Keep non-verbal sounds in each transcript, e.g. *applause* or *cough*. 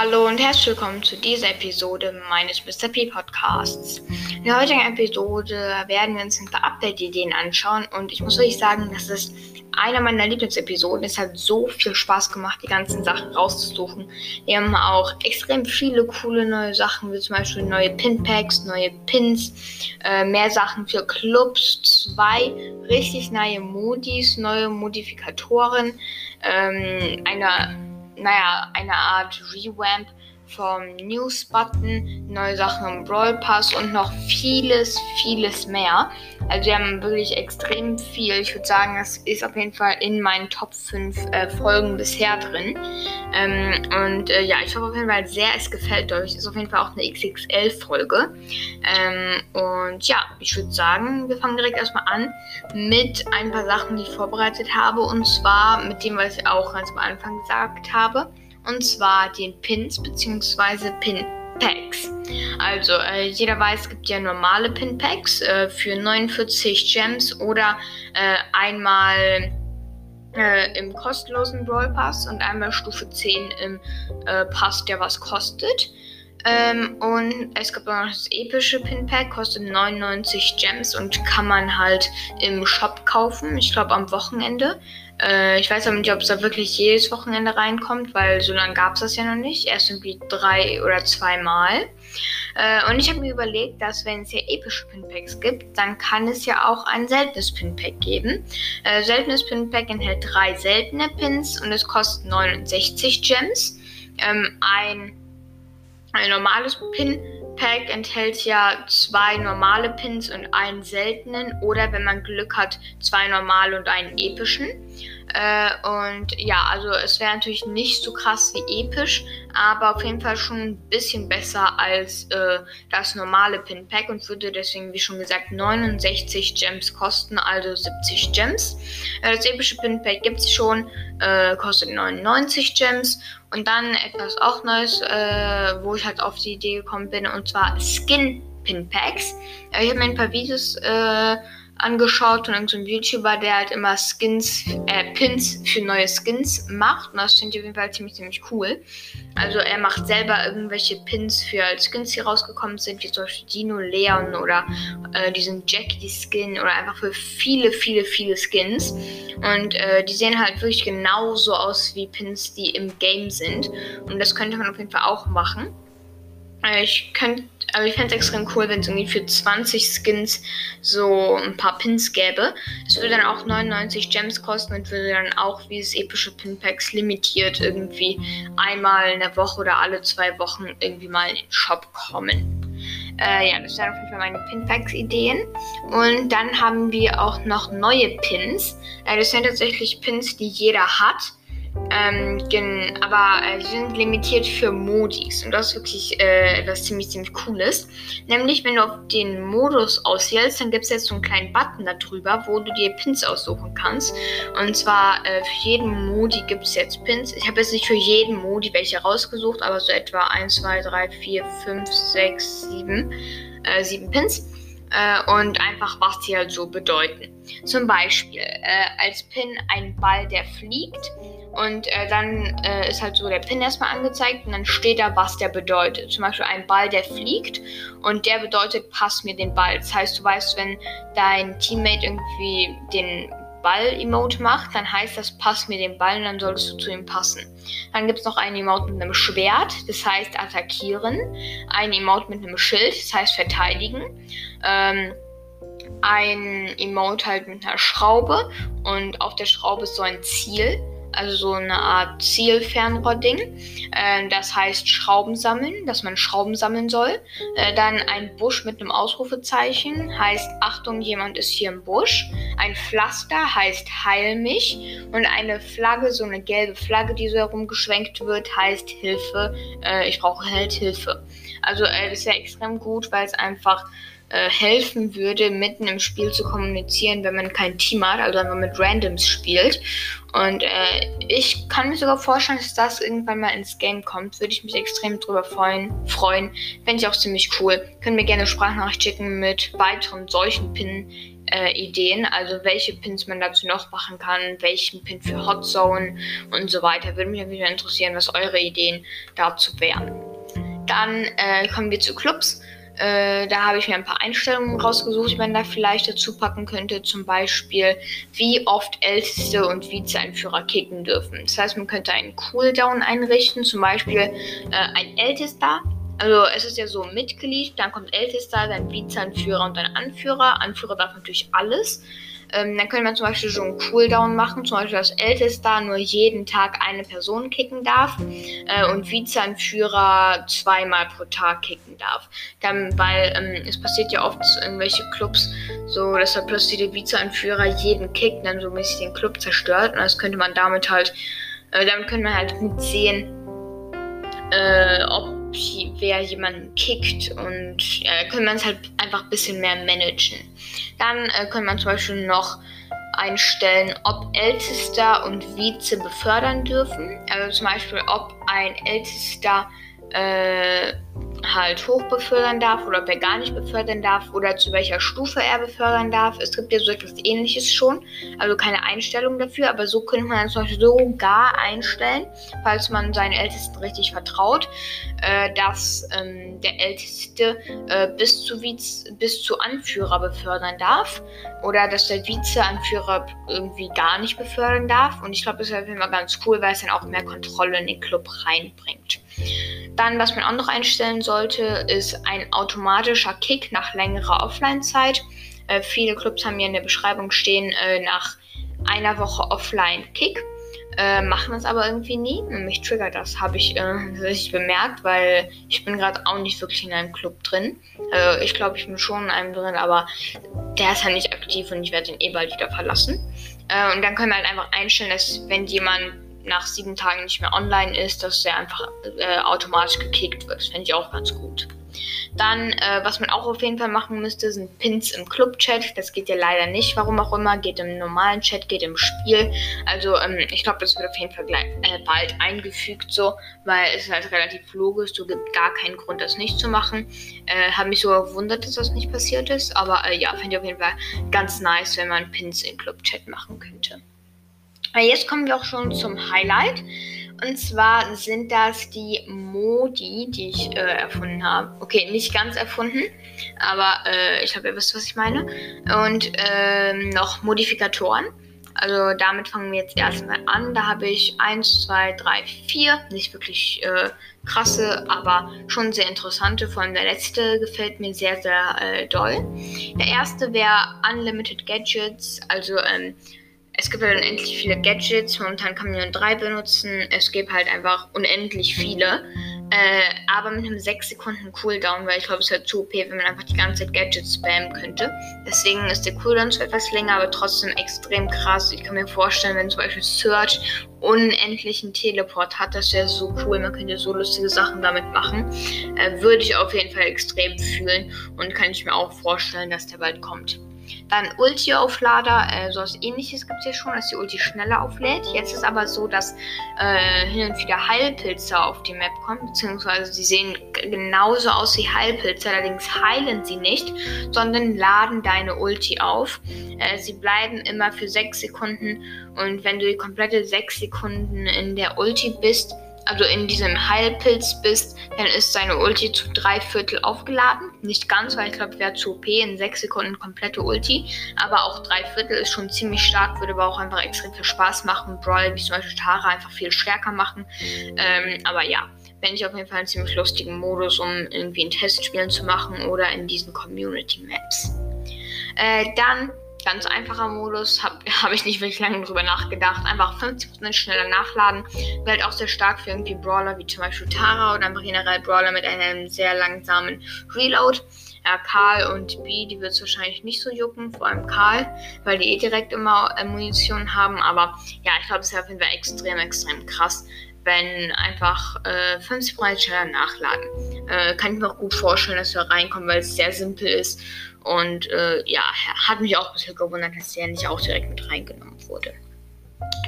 Hallo und herzlich willkommen zu dieser Episode meines Mr. P Podcasts. In der heutigen Episode werden wir uns ein paar Update-Ideen anschauen und ich muss wirklich sagen, das ist eine meiner Lieblingsepisoden. Es hat so viel Spaß gemacht, die ganzen Sachen rauszusuchen. Wir haben auch extrem viele coole neue Sachen, wie zum Beispiel neue Pinpacks, neue Pins, äh, mehr Sachen für Clubs, zwei richtig neue Modis, neue Modifikatoren, ähm, eine naja, eine Art Revamp vom News-Button, neue Sachen im Brawl Pass und noch vieles, vieles mehr. Also wir haben wirklich extrem viel. Ich würde sagen, das ist auf jeden Fall in meinen Top 5 äh, Folgen bisher drin. Ähm, und äh, ja, ich hoffe auf jeden Fall sehr, es gefällt euch. Ist auf jeden Fall auch eine XXL-Folge. Ähm, und ja, ich würde sagen, wir fangen direkt erstmal an mit ein paar Sachen, die ich vorbereitet habe. Und zwar mit dem, was ich auch ganz am Anfang gesagt habe und zwar den Pins bzw. Pin-Packs. Also, äh, jeder weiß, es gibt ja normale Pin-Packs äh, für 49 Gems oder äh, einmal äh, im kostenlosen Brawl Pass und einmal Stufe 10 im äh, Pass, der was kostet. Ähm, und es gibt auch noch das epische Pin-Pack, kostet 99 Gems und kann man halt im Shop kaufen. Ich glaube am Wochenende. Äh, ich weiß aber nicht, ob es da wirklich jedes Wochenende reinkommt, weil so lange gab es das ja noch nicht. Erst irgendwie drei oder zweimal. Äh, und ich habe mir überlegt, dass wenn es hier epische Pinpacks gibt, dann kann es ja auch ein seltenes Pinpack geben. Äh, seltenes Pinpack enthält drei seltene Pins und es kostet 69 Gems. Ähm, ein, ein normales Pin Pack enthält ja zwei normale Pins und einen seltenen oder wenn man Glück hat, zwei normale und einen epischen. Äh, und ja, also es wäre natürlich nicht so krass wie episch, aber auf jeden Fall schon ein bisschen besser als äh, das normale Pin Pack und würde deswegen, wie schon gesagt, 69 Gems kosten, also 70 Gems. Äh, das epische Pin Pack gibt es schon, äh, kostet 99 Gems. Und dann etwas auch Neues, äh, wo ich halt auf die Idee gekommen bin, und zwar Skin Pin Packs. Äh, ich habe mir ein paar Videos angeschaut so ein YouTuber, der halt immer Skins, äh, Pins für neue Skins macht. Und das finde ich auf jeden Fall ziemlich, ziemlich cool. Also er macht selber irgendwelche Pins für Skins, die rausgekommen sind, wie zum Beispiel Dino Leon oder äh, diesen Jackie Skin oder einfach für viele, viele, viele Skins. Und äh, die sehen halt wirklich genauso aus wie Pins, die im Game sind. Und das könnte man auf jeden Fall auch machen. Äh, ich könnte aber ich fände es extrem cool, wenn es irgendwie für 20 Skins so ein paar Pins gäbe. Es würde dann auch 99 Gems kosten und würde dann auch wie das epische Pinpacks limitiert irgendwie einmal in der Woche oder alle zwei Wochen irgendwie mal in den Shop kommen. Äh, ja, das wären auf jeden Fall meine Pinpacks-Ideen. Und dann haben wir auch noch neue Pins. Äh, das sind tatsächlich Pins, die jeder hat. Ähm, aber äh, die sind limitiert für Modis und das ist wirklich äh, etwas ziemlich, ziemlich cooles. Nämlich, wenn du auf den Modus auswählst, dann gibt es jetzt so einen kleinen Button darüber, wo du dir Pins aussuchen kannst. Und zwar äh, für jeden Modi gibt es jetzt Pins. Ich habe jetzt nicht für jeden Modi welche rausgesucht, aber so etwa 1, 2, 3, 4, 5, 6, 7, äh, 7 Pins. Äh, und einfach, was die halt so bedeuten. Zum Beispiel äh, als Pin ein Ball, der fliegt und äh, dann äh, ist halt so der Pin erstmal angezeigt und dann steht da, was der bedeutet. Zum Beispiel ein Ball, der fliegt und der bedeutet, pass mir den Ball. Das heißt, du weißt, wenn dein Teammate irgendwie den Ball-Emote macht, dann heißt das, pass mir den Ball und dann solltest du zu ihm passen. Dann gibt es noch ein Emote mit einem Schwert, das heißt attackieren. Ein Emote mit einem Schild, das heißt verteidigen. Ähm, ein Emote halt mit einer Schraube und auf der Schraube ist so ein Ziel also so eine Art Zielfernrohrding. Äh, das heißt Schrauben sammeln, dass man Schrauben sammeln soll. Äh, dann ein Busch mit einem Ausrufezeichen heißt Achtung, jemand ist hier im Busch. Ein Pflaster heißt Heil mich. Und eine Flagge, so eine gelbe Flagge, die so herumgeschwenkt wird, heißt Hilfe. Äh, ich brauche halt Hilfe. Also äh, das ist ja extrem gut, weil es einfach äh, helfen würde, mitten im Spiel zu kommunizieren, wenn man kein Team hat, also wenn man mit Randoms spielt. Und äh, ich kann mir sogar vorstellen, dass das irgendwann mal ins Game kommt. Würde ich mich extrem drüber freuen. freuen. Fände ich auch ziemlich cool. Könnt mir gerne Sprachnachricht schicken mit weiteren solchen Pin äh, also welche Pins man dazu noch machen kann, welchen Pin für Hot Zone und so weiter. Würde mich wieder interessieren, was eure Ideen dazu wären. Dann äh, kommen wir zu Clubs. Äh, da habe ich mir ein paar Einstellungen rausgesucht, die man da vielleicht dazu packen könnte. Zum Beispiel, wie oft Älteste und Vizeeinführer kicken dürfen. Das heißt, man könnte einen Cooldown einrichten, zum Beispiel äh, ein Ältester. Also es ist ja so Mitglied, dann kommt Ältester, dann Vizeanführer und dann Anführer. Anführer darf natürlich alles. Ähm, dann könnte man zum Beispiel so einen Cooldown machen, zum Beispiel, dass Ältester nur jeden Tag eine Person kicken darf äh, und Vizeanführer zweimal pro Tag kicken darf. Dann, weil ähm, es passiert ja oft so irgendwelche Clubs, so dass da plötzlich der Vizeanführer jeden kickt, dann so mäßig den Club zerstört. Und das könnte man damit halt, äh, damit könnte man halt mitsehen, äh, ob wer jemanden kickt und äh, können wir es halt einfach ein bisschen mehr managen. Dann äh, kann man zum Beispiel noch einstellen, ob Ältester und Vize befördern dürfen. Also zum Beispiel, ob ein Ältester äh, halt hoch befördern darf oder ob er gar nicht befördern darf oder zu welcher Stufe er befördern darf. Es gibt ja so etwas ähnliches schon, also keine Einstellung dafür, aber so könnte man zum Beispiel sogar einstellen, falls man seinen Ältesten richtig vertraut, äh, dass ähm, der Älteste äh, bis, zu Viz bis zu Anführer befördern darf oder dass der Vizeanführer irgendwie gar nicht befördern darf. Und ich glaube, das wäre immer ganz cool, weil es dann auch mehr Kontrolle in den Club reinbringt. Dann, was man auch noch einstellen sollte, ist ein automatischer Kick nach längerer Offline-Zeit. Äh, viele Clubs haben hier in der Beschreibung stehen, äh, nach einer Woche Offline-Kick. Äh, machen das aber irgendwie nie. Mich triggert das, habe ich äh, richtig bemerkt, weil ich bin gerade auch nicht wirklich in einem Club drin. Also ich glaube, ich bin schon in einem drin, aber der ist halt nicht aktiv und ich werde den eh bald wieder verlassen. Äh, und dann können wir halt einfach einstellen, dass wenn jemand nach sieben Tagen nicht mehr online ist, dass der einfach äh, automatisch gekickt wird. Das fände ich auch ganz gut. Dann, äh, was man auch auf jeden Fall machen müsste, sind Pins im Club-Chat. Das geht ja leider nicht, warum auch immer. Geht im normalen Chat, geht im Spiel. Also, ähm, ich glaube, das wird auf jeden Fall gleich, äh, bald eingefügt, so, weil es ist halt relativ logisch. Du gibt gar keinen Grund, das nicht zu machen. Äh, Habe mich so gewundert, dass das nicht passiert ist. Aber äh, ja, finde ich auf jeden Fall ganz nice, wenn man Pins im Club-Chat machen könnte. Jetzt kommen wir auch schon zum Highlight. Und zwar sind das die Modi, die ich äh, erfunden habe. Okay, nicht ganz erfunden, aber äh, ich glaube, ihr wisst, was ich meine. Und ähm, noch Modifikatoren. Also damit fangen wir jetzt erstmal an. Da habe ich 1, 2, 3, 4. Nicht wirklich äh, krasse, aber schon sehr interessante. Vor allem der letzte gefällt mir sehr, sehr äh, doll. Der erste wäre Unlimited Gadgets. Also ähm, es gibt halt unendlich viele Gadgets. Momentan kann man nur drei benutzen. Es gibt halt einfach unendlich viele. Äh, aber mit einem 6 Sekunden Cooldown, weil ich glaube, es wäre zu OP, wenn man einfach die ganze Zeit Gadgets spammen könnte. Deswegen ist der Cooldown zwar etwas länger, aber trotzdem extrem krass. Ich kann mir vorstellen, wenn zum Beispiel Search unendlichen Teleport hat, das wäre so cool. Man könnte so lustige Sachen damit machen. Äh, würde ich auf jeden Fall extrem fühlen und kann ich mir auch vorstellen, dass der bald kommt. Dann Ulti-Auflader, äh, sowas ähnliches gibt es ja schon, dass die Ulti schneller auflädt. Jetzt ist aber so, dass äh, hin und wieder Heilpilze auf die Map kommen, beziehungsweise sie sehen genauso aus wie Heilpilze, allerdings heilen sie nicht, sondern laden deine Ulti auf. Äh, sie bleiben immer für 6 Sekunden und wenn du die komplette 6 Sekunden in der Ulti bist, also in diesem Heilpilz bist, dann ist seine Ulti zu drei Viertel aufgeladen. Nicht ganz, weil ich glaube, wäre zu OP in sechs Sekunden komplette Ulti. Aber auch drei Viertel ist schon ziemlich stark, würde aber auch einfach extrem viel Spaß machen. Brawl, wie zum Beispiel Tara, einfach viel stärker machen. Ähm, aber ja, fände ich auf jeden Fall einen ziemlich lustigen Modus, um irgendwie ein Testspielen zu machen oder in diesen Community Maps. Äh, dann ganz einfacher Modus, habe *laughs* hab ich nicht wirklich lange drüber nachgedacht. Einfach 50% schneller nachladen. Halt auch sehr stark für irgendwie Brawler wie zum Beispiel Tara oder einfach generell Brawler mit einem sehr langsamen Reload. Ja, Karl und B, die wird es wahrscheinlich nicht so jucken, vor allem Karl, weil die eh direkt immer Munition haben. Aber ja, ich glaube, es wäre auf jeden Fall extrem, extrem krass, wenn einfach äh, 50% schneller nachladen. Äh, kann ich mir auch gut vorstellen, dass wir reinkommen, weil es sehr simpel ist und äh, ja, hat mich auch ein bisschen gewundert, dass der nicht auch direkt mit reingenommen wurde.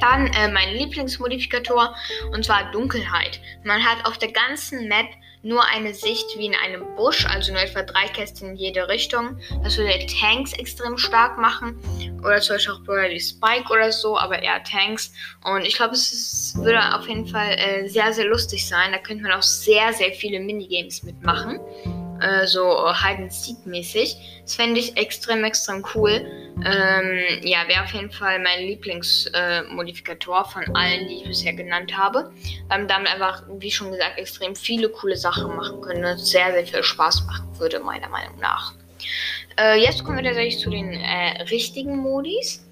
Dann äh, mein Lieblingsmodifikator und zwar Dunkelheit. Man hat auf der ganzen Map nur eine Sicht wie in einem Busch, also nur etwa drei Kästen in jede Richtung. Das würde Tanks extrem stark machen. Oder zum Beispiel auch wie Spike oder so, aber eher Tanks. Und ich glaube, es würde auf jeden Fall äh, sehr, sehr lustig sein. Da könnte man auch sehr, sehr viele Minigames mitmachen äh, so Hide and Seek mäßig. Das fände ich extrem, extrem cool. Ähm, ja, wäre auf jeden Fall mein Lieblingsmodifikator äh, von allen, die ich bisher genannt habe. Weil man damit einfach, wie schon gesagt, extrem viele coole Sachen machen können und sehr, sehr viel Spaß machen würde, meiner Meinung nach. Äh, jetzt kommen wir tatsächlich zu den äh, richtigen Modis.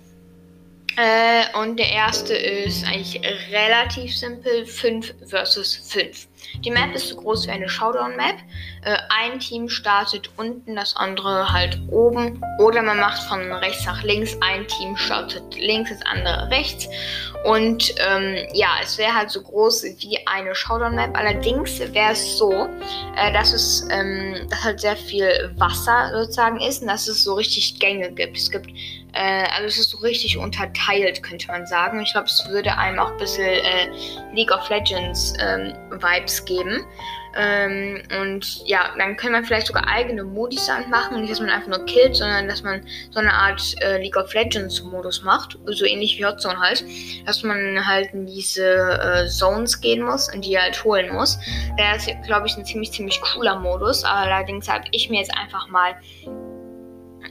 Äh, und der erste ist eigentlich relativ simpel: 5 versus 5. Die Map ist so groß wie eine Showdown-Map. Äh, ein Team startet unten, das andere halt oben. Oder man macht von rechts nach links. Ein Team startet links, das andere rechts. Und ähm, ja, es wäre halt so groß wie eine Showdown-Map. Allerdings wäre es so, äh, dass es ähm, dass halt sehr viel Wasser sozusagen ist und dass es so richtig Gänge gibt. Es gibt äh, also es ist so richtig unterteilt, könnte man sagen. Ich glaube, es würde einem auch ein bisschen äh, League of Legends ähm, Vibes geben. Ähm, und ja, dann kann man vielleicht sogar eigene Modis machen. Nicht, dass man einfach nur killt, sondern dass man so eine Art äh, League of Legends Modus macht. So ähnlich wie Hotzone halt. Dass man halt in diese äh, Zones gehen muss und die halt holen muss. Der ist, glaube ich, ein ziemlich, ziemlich cooler Modus. Allerdings habe ich mir jetzt einfach mal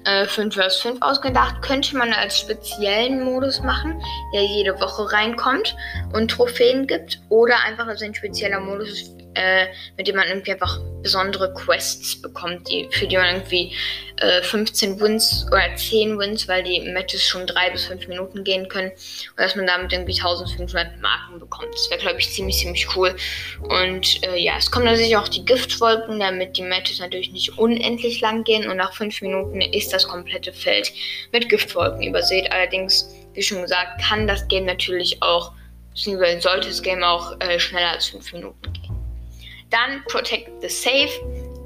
äh, 5 vs 5 ausgedacht. Könnte man als speziellen Modus machen, der jede Woche reinkommt und Trophäen gibt. Oder einfach als ein spezieller Modus, äh, mit dem man irgendwie einfach besondere Quests bekommt, die, für die man irgendwie äh, 15 Wins oder 10 Wins, weil die Matches schon 3 bis 5 Minuten gehen können und dass man damit irgendwie 1500 Marken bekommt. Das wäre, glaube ich, ziemlich, ziemlich cool. Und äh, ja, es kommen natürlich auch die Giftwolken, damit die Matches natürlich nicht unendlich lang gehen und nach 5 Minuten ist das komplette Feld mit Giftwolken übersät. Allerdings, wie schon gesagt, kann das Game natürlich auch, sollte das Game auch äh, schneller als 5 Minuten gehen. Dann Protect the Safe.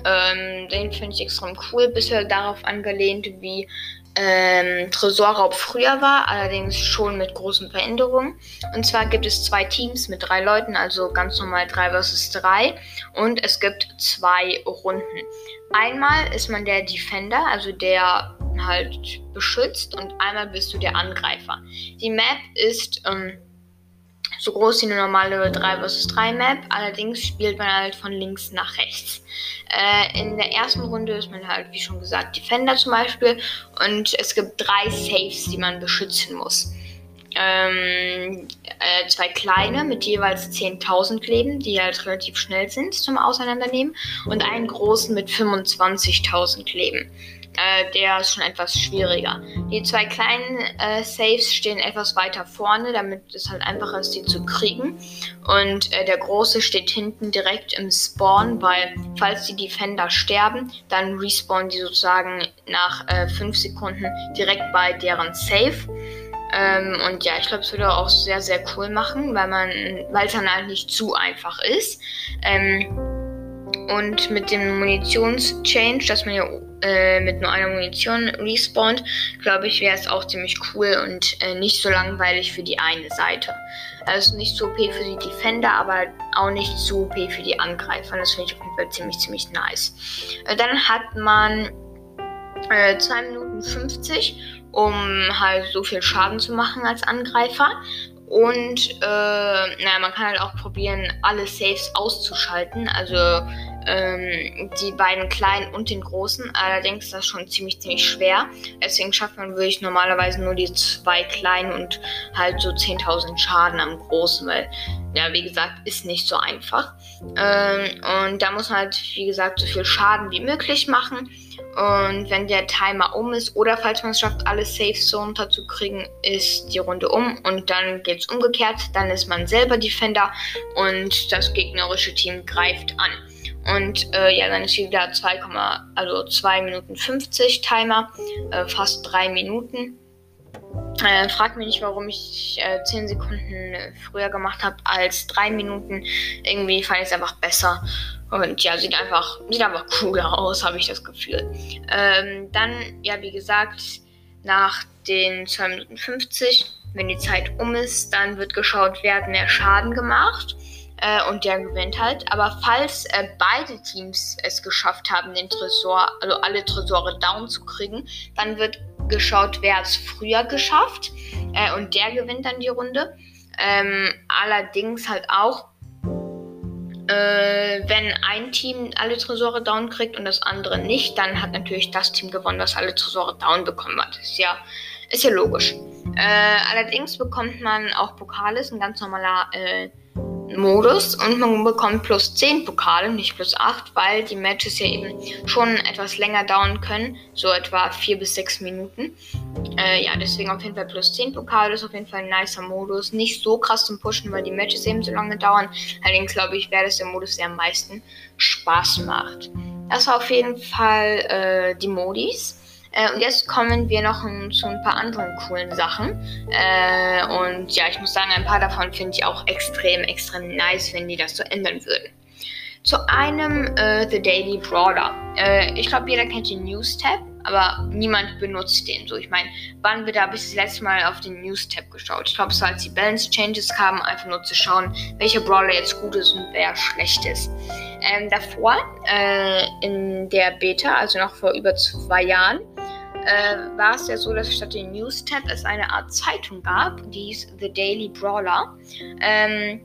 Ähm, den finde ich extrem cool. Bisher darauf angelehnt, wie ähm, Tresorraub früher war, allerdings schon mit großen Veränderungen. Und zwar gibt es zwei Teams mit drei Leuten, also ganz normal 3 vs 3. Und es gibt zwei Runden. Einmal ist man der Defender, also der halt beschützt, und einmal bist du der Angreifer. Die Map ist ähm, so groß wie eine normale 3 vs 3 Map. Allerdings spielt man halt von links nach rechts. Äh, in der ersten Runde ist man halt, wie schon gesagt, Defender zum Beispiel. Und es gibt drei Saves, die man beschützen muss. Ähm, äh, zwei kleine mit jeweils 10.000 Leben, die halt relativ schnell sind zum Auseinandernehmen. Und einen großen mit 25.000 Leben. Äh, der ist schon etwas schwieriger. Die zwei kleinen äh, Saves stehen etwas weiter vorne, damit es halt einfacher ist, die zu kriegen. Und äh, der große steht hinten direkt im Spawn, weil falls die Defender sterben, dann respawnen die sozusagen nach 5 äh, Sekunden direkt bei deren Safe. Ähm, und ja, ich glaube, es würde auch sehr, sehr cool machen, weil man, weil es dann halt nicht zu einfach ist. Ähm, und mit dem Munitions-Change, dass man ja äh, mit nur einer Munition respawnt, glaube ich, wäre es auch ziemlich cool und äh, nicht so langweilig für die eine Seite. Also nicht so OP für die Defender, aber auch nicht so OP für die Angreifer. Das finde ich auf jeden Fall ziemlich, ziemlich nice. Äh, dann hat man 2 äh, Minuten 50, um halt so viel Schaden zu machen als Angreifer. Und äh, naja, man kann halt auch probieren, alle Saves auszuschalten. Also ähm, die beiden kleinen und den großen. Allerdings ist das schon ziemlich, ziemlich schwer. Deswegen schafft man wirklich normalerweise nur die zwei kleinen und halt so 10.000 Schaden am großen, weil, ja, wie gesagt, ist nicht so einfach. Ähm, und da muss man halt, wie gesagt, so viel Schaden wie möglich machen. Und wenn der Timer um ist oder falls man es schafft, alle Safe Zone unterzukriegen, ist die Runde um und dann geht es umgekehrt. Dann ist man selber Defender und das gegnerische Team greift an. Und äh, ja, dann ist wieder 2, also 2 Minuten 50 Timer, äh, fast 3 Minuten. Äh, frag mich nicht, warum ich äh, 10 Sekunden früher gemacht habe als 3 Minuten. Irgendwie fand ich es einfach besser. Und ja, sieht einfach, sieht einfach cooler aus, habe ich das Gefühl. Ähm, dann, ja, wie gesagt, nach den 2 Minuten 50, wenn die Zeit um ist, dann wird geschaut, wer hat mehr Schaden gemacht. Äh, und der gewinnt halt. Aber falls äh, beide Teams es geschafft haben, den Tresor, also alle Tresore down zu kriegen, dann wird geschaut, wer es früher geschafft äh, und der gewinnt dann die Runde. Ähm, allerdings halt auch, äh, wenn ein Team alle Tresore down kriegt und das andere nicht, dann hat natürlich das Team gewonnen, das alle Tresore down bekommen hat. Ist ja, ist ja logisch. Äh, allerdings bekommt man auch Pokale, ist ein ganz normaler äh, Modus und man bekommt plus 10 Pokale, nicht plus 8, weil die Matches ja eben schon etwas länger dauern können, so etwa 4 bis 6 Minuten. Äh, ja, deswegen auf jeden Fall plus 10 Pokale ist auf jeden Fall ein nicer Modus. Nicht so krass zum Pushen, weil die Matches eben so lange dauern. Allerdings glaube ich, wäre das der Modus, der am meisten Spaß macht. Das war auf jeden Fall äh, die Modis. Äh, und jetzt kommen wir noch um, zu ein paar anderen coolen Sachen. Äh, und ja, ich muss sagen, ein paar davon finde ich auch extrem, extrem nice, wenn die das so ändern würden. Zu einem äh, The Daily Brawler. Äh, ich glaube, jeder kennt den News-Tab, aber niemand benutzt den. So, ich meine, wann wird da bis das letzte Mal auf den News-Tab geschaut? Ich glaube, so als die Balance-Changes kamen, einfach nur zu schauen, welcher Brawler jetzt gut ist und wer schlecht ist. Ähm, davor, äh, in der Beta, also noch vor über zwei Jahren, äh, war es ja so, dass statt dem News-Tab es eine Art Zeitung gab, die hieß The Daily Brawler. Ähm,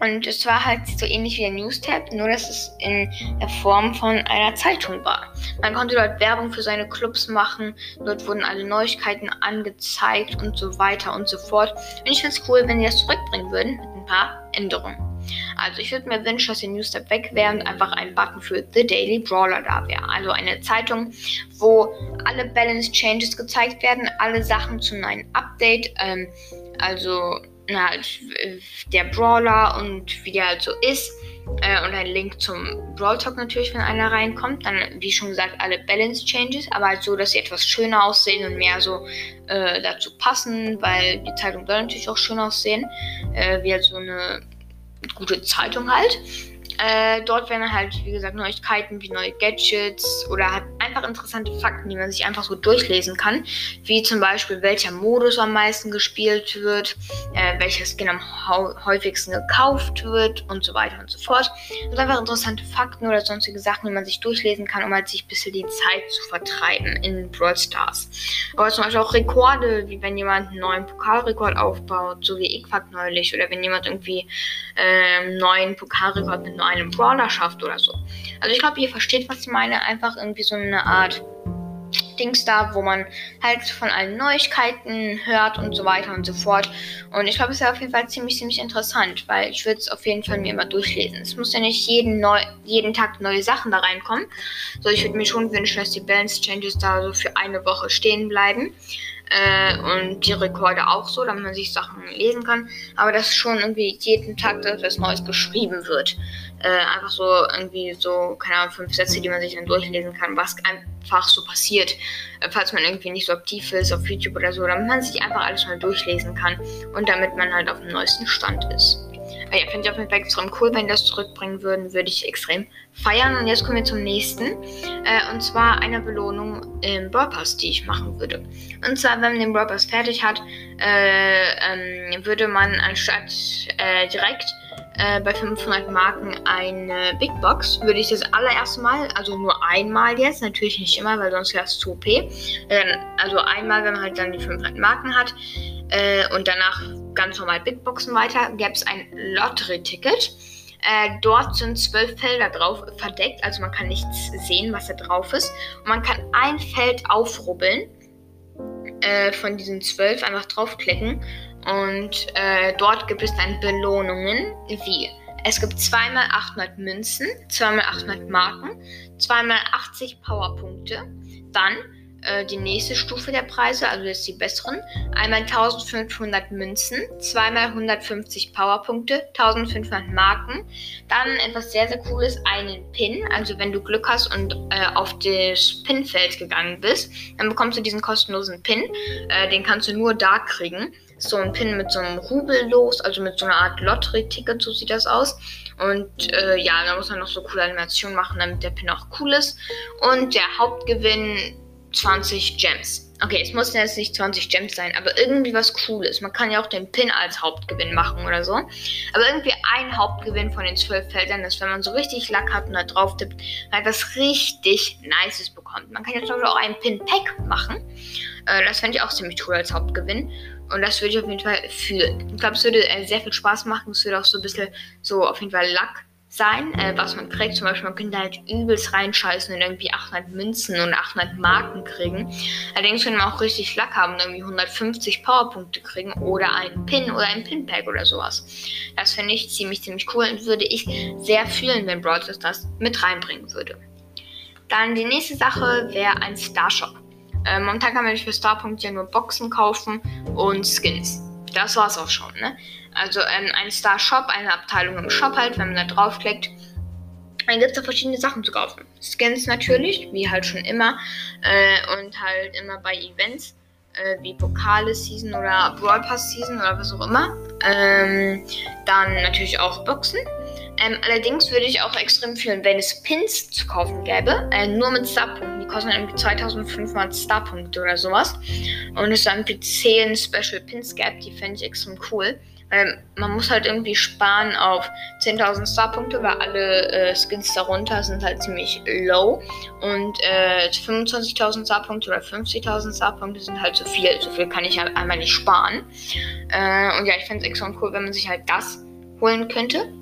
und es war halt so ähnlich wie der News-Tab, nur dass es in der Form von einer Zeitung war. Man konnte dort Werbung für seine Clubs machen, dort wurden alle Neuigkeiten angezeigt und so weiter und so fort. Und ich finde es cool, wenn die das zurückbringen würden mit ein paar Änderungen. Also ich würde mir wünschen, dass die Newstab weg wäre und einfach ein Button für The Daily Brawler da wäre. Also eine Zeitung, wo alle Balance Changes gezeigt werden, alle Sachen zu neuen Update, ähm, also na, halt, der Brawler und wie der halt so ist. Äh, und ein Link zum Brawl Talk natürlich, wenn einer reinkommt. Dann, wie schon gesagt, alle Balance Changes, aber halt so, dass sie etwas schöner aussehen und mehr so äh, dazu passen, weil die Zeitung soll natürlich auch schön aussehen. Äh, wie halt so eine gute Zeitung halt. Äh, dort werden halt, wie gesagt, Neuigkeiten wie neue Gadgets oder halt einfach interessante Fakten, die man sich einfach so durchlesen kann. Wie zum Beispiel, welcher Modus am meisten gespielt wird, äh, welcher Skin am häufigsten gekauft wird und so weiter und so fort. Und einfach interessante Fakten oder sonstige Sachen, die man sich durchlesen kann, um halt sich ein bisschen die Zeit zu vertreiben in Brawl Stars. Aber zum Beispiel auch Rekorde, wie wenn jemand einen neuen Pokalrekord aufbaut, so wie Iquak neulich, oder wenn jemand irgendwie äh, einen neuen Pokalrekord mit einem Brawler schafft oder so. Also ich glaube, ihr versteht, was ich meine. Einfach irgendwie so eine Art Dings da, wo man halt von allen Neuigkeiten hört und so weiter und so fort. Und ich glaube, es ist auf jeden Fall ziemlich, ziemlich interessant, weil ich würde es auf jeden Fall mir immer durchlesen. Es muss ja nicht jeden, neu, jeden Tag neue Sachen da reinkommen. So, ich würde mir schon wünschen, dass die Balance Changes da so für eine Woche stehen bleiben. Äh, und die Rekorde auch so, damit man sich Sachen lesen kann. Aber dass schon irgendwie jeden Tag etwas Neues geschrieben wird. Äh, einfach so irgendwie so, keine Ahnung, fünf Sätze, die man sich dann durchlesen kann, was einfach so passiert. Äh, falls man irgendwie nicht so aktiv ist auf YouTube oder so, damit man sich einfach alles mal durchlesen kann und damit man halt auf dem neuesten Stand ist. Aber ja, finde ich auf jeden Fall extrem cool. Wenn die das zurückbringen würden, würde ich extrem feiern. Und jetzt kommen wir zum nächsten. Äh, und zwar einer Belohnung im Brawl Pass, die ich machen würde. Und zwar, wenn man den Brawl Pass fertig hat, äh, ähm, würde man anstatt äh, direkt äh, bei 500 Marken eine Big Box. Würde ich das allererste Mal, also nur einmal jetzt, natürlich nicht immer, weil sonst wäre es zu OP. Äh, also einmal, wenn man halt dann die 500 Marken hat äh, und danach ganz normal Big Boxen weiter, gäbe es ein Lottery-Ticket. Äh, dort sind zwölf Felder drauf verdeckt, also man kann nichts sehen, was da drauf ist. Und man kann ein Feld aufrubbeln äh, von diesen zwölf, einfach draufklicken. Und äh, dort gibt es dann Belohnungen wie es gibt zweimal 800 Münzen, zweimal 800 Marken, zweimal 80 Powerpunkte, dann äh, die nächste Stufe der Preise, also jetzt die besseren. Einmal 1500 Münzen, zweimal 150 Powerpunkte, 1500 Marken. Dann etwas sehr, sehr cooles, einen Pin. Also wenn du Glück hast und äh, auf das Pinfeld gegangen bist, dann bekommst du diesen kostenlosen Pin. Äh, den kannst du nur da kriegen. So ein Pin mit so einem Rubel los, also mit so einer Art Lottery-Ticket, so sieht das aus. Und äh, ja, da muss man noch so coole Animationen machen, damit der Pin auch cool ist. Und der Hauptgewinn 20 Gems. Okay, es muss jetzt nicht 20 Gems sein, aber irgendwie was Cooles. Man kann ja auch den Pin als Hauptgewinn machen oder so. Aber irgendwie ein Hauptgewinn von den 12 Feldern ist, wenn man so richtig Lack hat und da drauf tippt, halt was richtig Nices bekommt. Man kann ja zum Beispiel auch einen Pin-Pack machen. Äh, das fände ich auch ziemlich cool als Hauptgewinn. Und das würde ich auf jeden Fall fühlen. Ich glaube, es würde äh, sehr viel Spaß machen. Es würde auch so ein bisschen so auf jeden Fall Lack sein, äh, was man kriegt. Zum Beispiel, man könnte halt übelst reinscheißen und irgendwie 800 Münzen und 800 Marken kriegen. Allerdings könnte man auch richtig Lack haben und irgendwie 150 Powerpunkte kriegen oder einen Pin oder ein Pinpack oder sowas. Das finde ich ziemlich, ziemlich cool und würde ich sehr fühlen, wenn Brawl das mit reinbringen würde. Dann die nächste Sache wäre ein Starshop. Äh, momentan kann man für Starpunkte ja nur Boxen kaufen und Skins. Das war's auch schon, ne? Also ähm, ein Star Shop, eine Abteilung im Shop halt, wenn man da draufklickt. Dann gibt es da verschiedene Sachen zu kaufen. Skins natürlich, wie halt schon immer. Äh, und halt immer bei Events, äh, wie Pokale Season oder Brawl Pass Season oder was auch immer. Ähm, dann natürlich auch Boxen. Ähm, allerdings würde ich auch extrem fühlen, wenn es Pins zu kaufen gäbe, äh, nur mit Starpunkten. Die kosten irgendwie 2500 Starpunkte oder sowas. Und es dann irgendwie 10 Special Pins gäbe, die fände ich extrem cool. Weil man muss halt irgendwie sparen auf 10.000 Starpunkte, weil alle äh, Skins darunter sind halt ziemlich low. Und äh, 25.000 Starpunkte oder 50.000 Starpunkte sind halt zu viel. So viel kann ich halt einmal nicht sparen. Äh, und ja, ich fände es extrem cool, wenn man sich halt das holen könnte.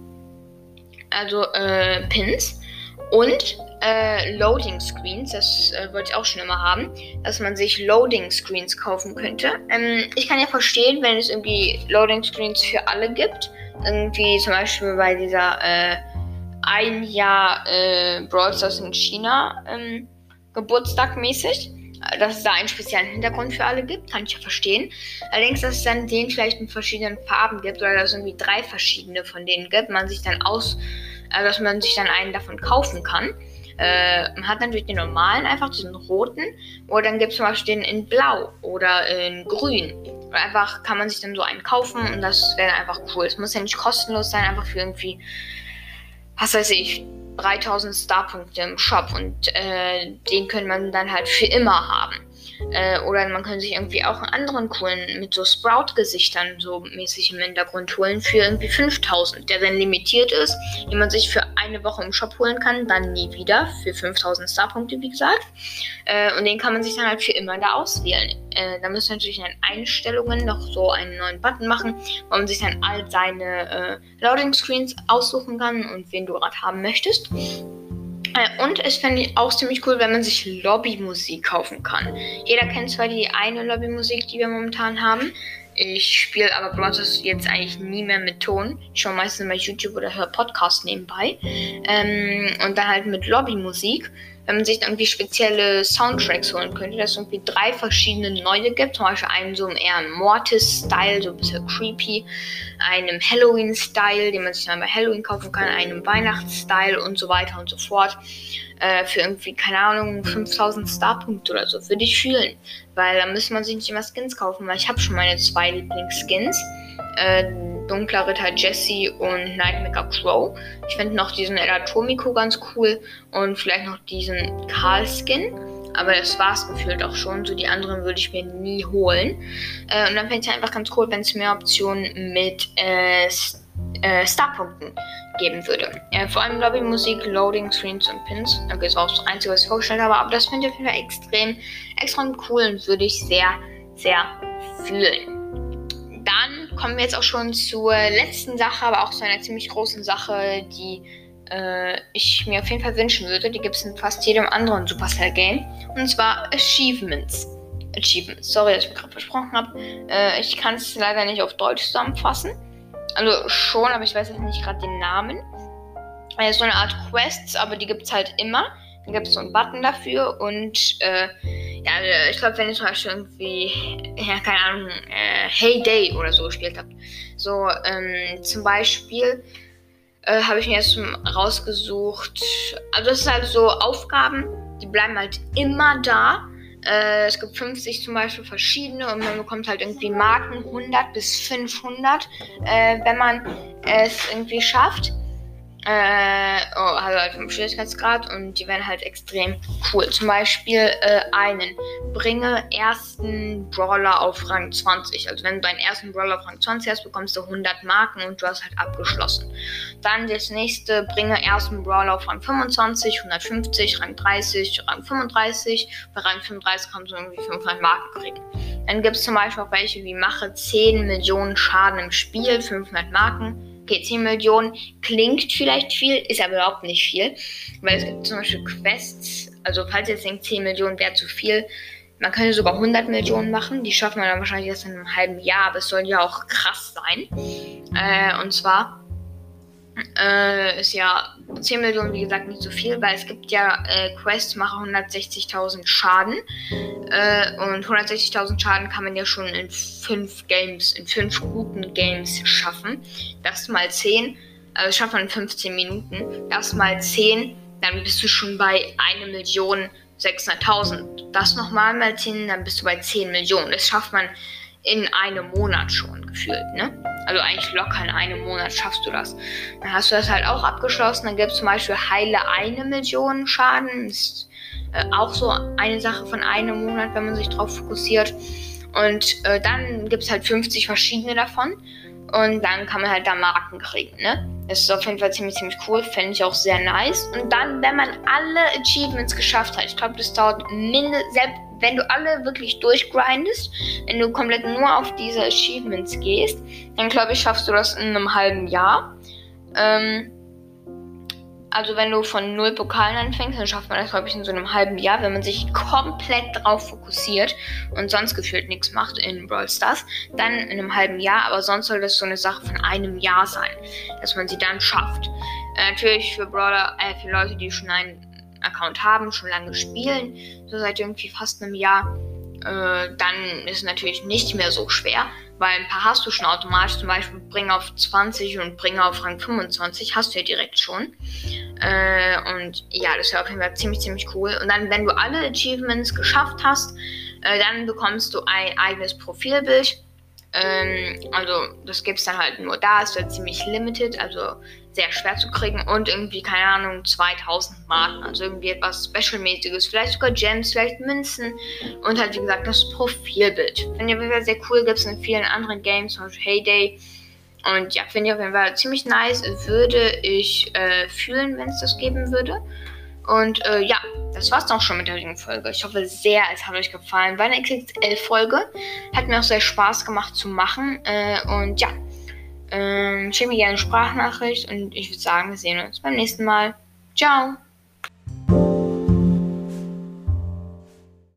Also äh, Pins. Und äh, Loading Screens, das äh, wollte ich auch schon immer haben, dass man sich Loading Screens kaufen könnte. Ähm, ich kann ja verstehen, wenn es irgendwie Loading Screens für alle gibt. Irgendwie zum Beispiel bei dieser äh, ein Jahr äh, Brawl Stars in China ähm, Geburtstag mäßig. Dass es da einen speziellen Hintergrund für alle gibt, kann ich ja verstehen. Allerdings, dass es dann den vielleicht in verschiedenen Farben gibt oder dass es irgendwie drei verschiedene von denen gibt, man sich dann aus, äh, dass man sich dann einen davon kaufen kann. Äh, man hat natürlich den normalen, einfach diesen roten. Oder dann gibt es zum Beispiel den in blau oder in grün. Und einfach kann man sich dann so einen kaufen und das wäre einfach cool. Es muss ja nicht kostenlos sein, einfach für irgendwie, was weiß ich, 3000 Starpunkte im Shop und äh, den könnte man dann halt für immer haben. Äh, oder man könnte sich irgendwie auch einen anderen coolen mit so Sprout-Gesichtern so mäßig im Hintergrund holen für irgendwie 5000, der dann limitiert ist, den man sich für eine Woche im Shop holen kann, dann nie wieder für 5000 Starpunkte, wie gesagt. Äh, und den kann man sich dann halt für immer da auswählen. Äh, da müsste natürlich in den Einstellungen noch so einen neuen Button machen, wo man sich dann all seine äh, Loading Screens aussuchen kann und wen du gerade haben möchtest. Äh, und es fände ich auch ziemlich cool, wenn man sich Lobbymusik kaufen kann. Jeder kennt zwar die eine Lobbymusik, die wir momentan haben. Ich spiele aber Bronzes jetzt eigentlich nie mehr mit Ton. Ich schaue meistens bei YouTube oder höre Podcasts nebenbei. Ähm, und dann halt mit Lobbymusik wenn man sich dann irgendwie spezielle Soundtracks holen könnte, dass es irgendwie drei verschiedene neue gibt, zum Beispiel einen so eher Mortis-Style, so ein bisschen creepy, einem Halloween-Style, den man sich dann bei Halloween kaufen kann, einem Weihnachts-Style und so weiter und so fort. Äh, für irgendwie, keine Ahnung, 5000 Starpunkte oder so, würde ich fühlen. Weil da müsste man sich nicht immer Skins kaufen, weil ich habe schon meine zwei Lieblings-Skins. Äh, Dunkler Ritter Jesse und Nightmaker Crow. Ich finde noch diesen El Atomico ganz cool und vielleicht noch diesen Karl Skin. Aber das war es gefühlt auch schon. So die anderen würde ich mir nie holen. Äh, und dann fände ich es einfach ganz cool, wenn es mehr Optionen mit äh, äh, Starpunkten geben würde. Äh, vor allem Lobbymusik, Loading Screens und Pins. Okay, das war auch das Einzige, was ich vorgestellt habe. Aber das finde ich auf jeden Fall extrem, extrem cool und würde ich sehr, sehr fühlen dann kommen wir jetzt auch schon zur letzten Sache, aber auch zu einer ziemlich großen Sache, die äh, ich mir auf jeden Fall wünschen würde. Die gibt es in fast jedem anderen Supercell-Game. Und zwar Achievements. Achievements. Sorry, dass ich mich gerade versprochen habe. Äh, ich kann es leider nicht auf Deutsch zusammenfassen. Also schon, aber ich weiß jetzt nicht gerade den Namen. Äh, so eine Art Quests, aber die gibt es halt immer. Dann gibt es so einen Button dafür und äh, ja, äh, ich glaube, wenn ihr zum Beispiel irgendwie, ja, keine Ahnung, äh, Hey Day oder so gespielt habt. So, ähm, zum Beispiel äh, habe ich mir jetzt rausgesucht. Also, das sind halt so Aufgaben, die bleiben halt immer da. Äh, es gibt 50 zum Beispiel verschiedene und man bekommt halt irgendwie Marken 100 bis 500, äh, wenn man es irgendwie schafft. Äh, oh, also halt vom Schwierigkeitsgrad und die werden halt extrem cool. Zum Beispiel äh, einen, bringe ersten Brawler auf Rang 20. Also wenn du deinen ersten Brawler auf Rang 20 hast, bekommst du 100 Marken und du hast halt abgeschlossen. Dann das nächste, bringe ersten Brawler auf Rang 25, 150, Rang 30, Rang 35. Bei Rang 35 kannst du irgendwie 500 Marken kriegen. Dann gibt es zum Beispiel auch welche wie mache 10 Millionen Schaden im Spiel, 500 Marken. Okay, 10 Millionen klingt vielleicht viel, ist aber überhaupt nicht viel. Weil es gibt zum Beispiel Quests, also falls ihr jetzt denkt, 10 Millionen wäre zu viel, man könnte sogar 100 Millionen machen. Die schaffen wir dann wahrscheinlich erst in einem halben Jahr, aber es soll ja auch krass sein. Äh, und zwar äh, ist ja 10 Millionen, wie gesagt, nicht so viel, weil es gibt ja äh, Quests, mache 160.000 Schaden. Äh, und 160.000 Schaden kann man ja schon in 5 Games, in 5 guten Games schaffen. Das mal 10, also das schafft man in 15 Minuten. Das mal 10, dann bist du schon bei 1 Million 600.000. Das nochmal mal 10, dann bist du bei 10 Millionen. Das schafft man in einem Monat schon gefühlt, ne? Also eigentlich locker in einem Monat schaffst du das. Dann hast du das halt auch abgeschlossen. Dann gibt es zum Beispiel heile eine Million Schaden. Ist äh, auch so eine Sache von einem Monat, wenn man sich darauf fokussiert. Und äh, dann gibt es halt 50 verschiedene davon. Und dann kann man halt da Marken kriegen, ne? Das ist auf jeden Fall ziemlich, ziemlich cool. Fände ich auch sehr nice. Und dann, wenn man alle Achievements geschafft hat, ich glaube, das dauert mindestens, wenn du alle wirklich durchgrindest, wenn du komplett nur auf diese Achievements gehst, dann glaube ich, schaffst du das in einem halben Jahr. Ähm, also wenn du von null Pokalen anfängst, dann schafft man das, glaube ich, in so einem halben Jahr, wenn man sich komplett drauf fokussiert und sonst gefühlt nichts macht in Brawl Stars, dann in einem halben Jahr, aber sonst soll das so eine Sache von einem Jahr sein, dass man sie dann schafft. Äh, natürlich für Brawler, äh, für Leute, die schon einen Account haben, schon lange spielen, so seit irgendwie fast einem Jahr, äh, dann ist es natürlich nicht mehr so schwer, weil ein paar hast du schon automatisch, zum Beispiel bring auf 20 und bring auf Rang 25, hast du ja direkt schon. Äh, und ja, das ja auf jeden Fall ziemlich, ziemlich cool. Und dann, wenn du alle Achievements geschafft hast, äh, dann bekommst du ein eigenes Profilbild. Ähm, also, das gibt es dann halt nur da, ist ja ziemlich limited, also sehr schwer zu kriegen und irgendwie, keine Ahnung, 2000 Marken, also irgendwie etwas Special-mäßiges, vielleicht sogar Gems, vielleicht Münzen und halt, wie gesagt, das Profilbild. Finde ich auf jeden Fall sehr cool, gibt es in vielen anderen Games, zum Beispiel Heyday. Und ja, finde ich auf jeden Fall ziemlich nice, würde ich äh, fühlen, wenn es das geben würde. Und äh, ja, das war's dann auch schon mit der heutigen Folge. Ich hoffe sehr, es hat euch gefallen. War eine XXL-Folge. Hat mir auch sehr Spaß gemacht zu machen. Äh, und ja, ähm, schickt mir gerne eine Sprachnachricht und ich würde sagen, wir sehen uns beim nächsten Mal. Ciao!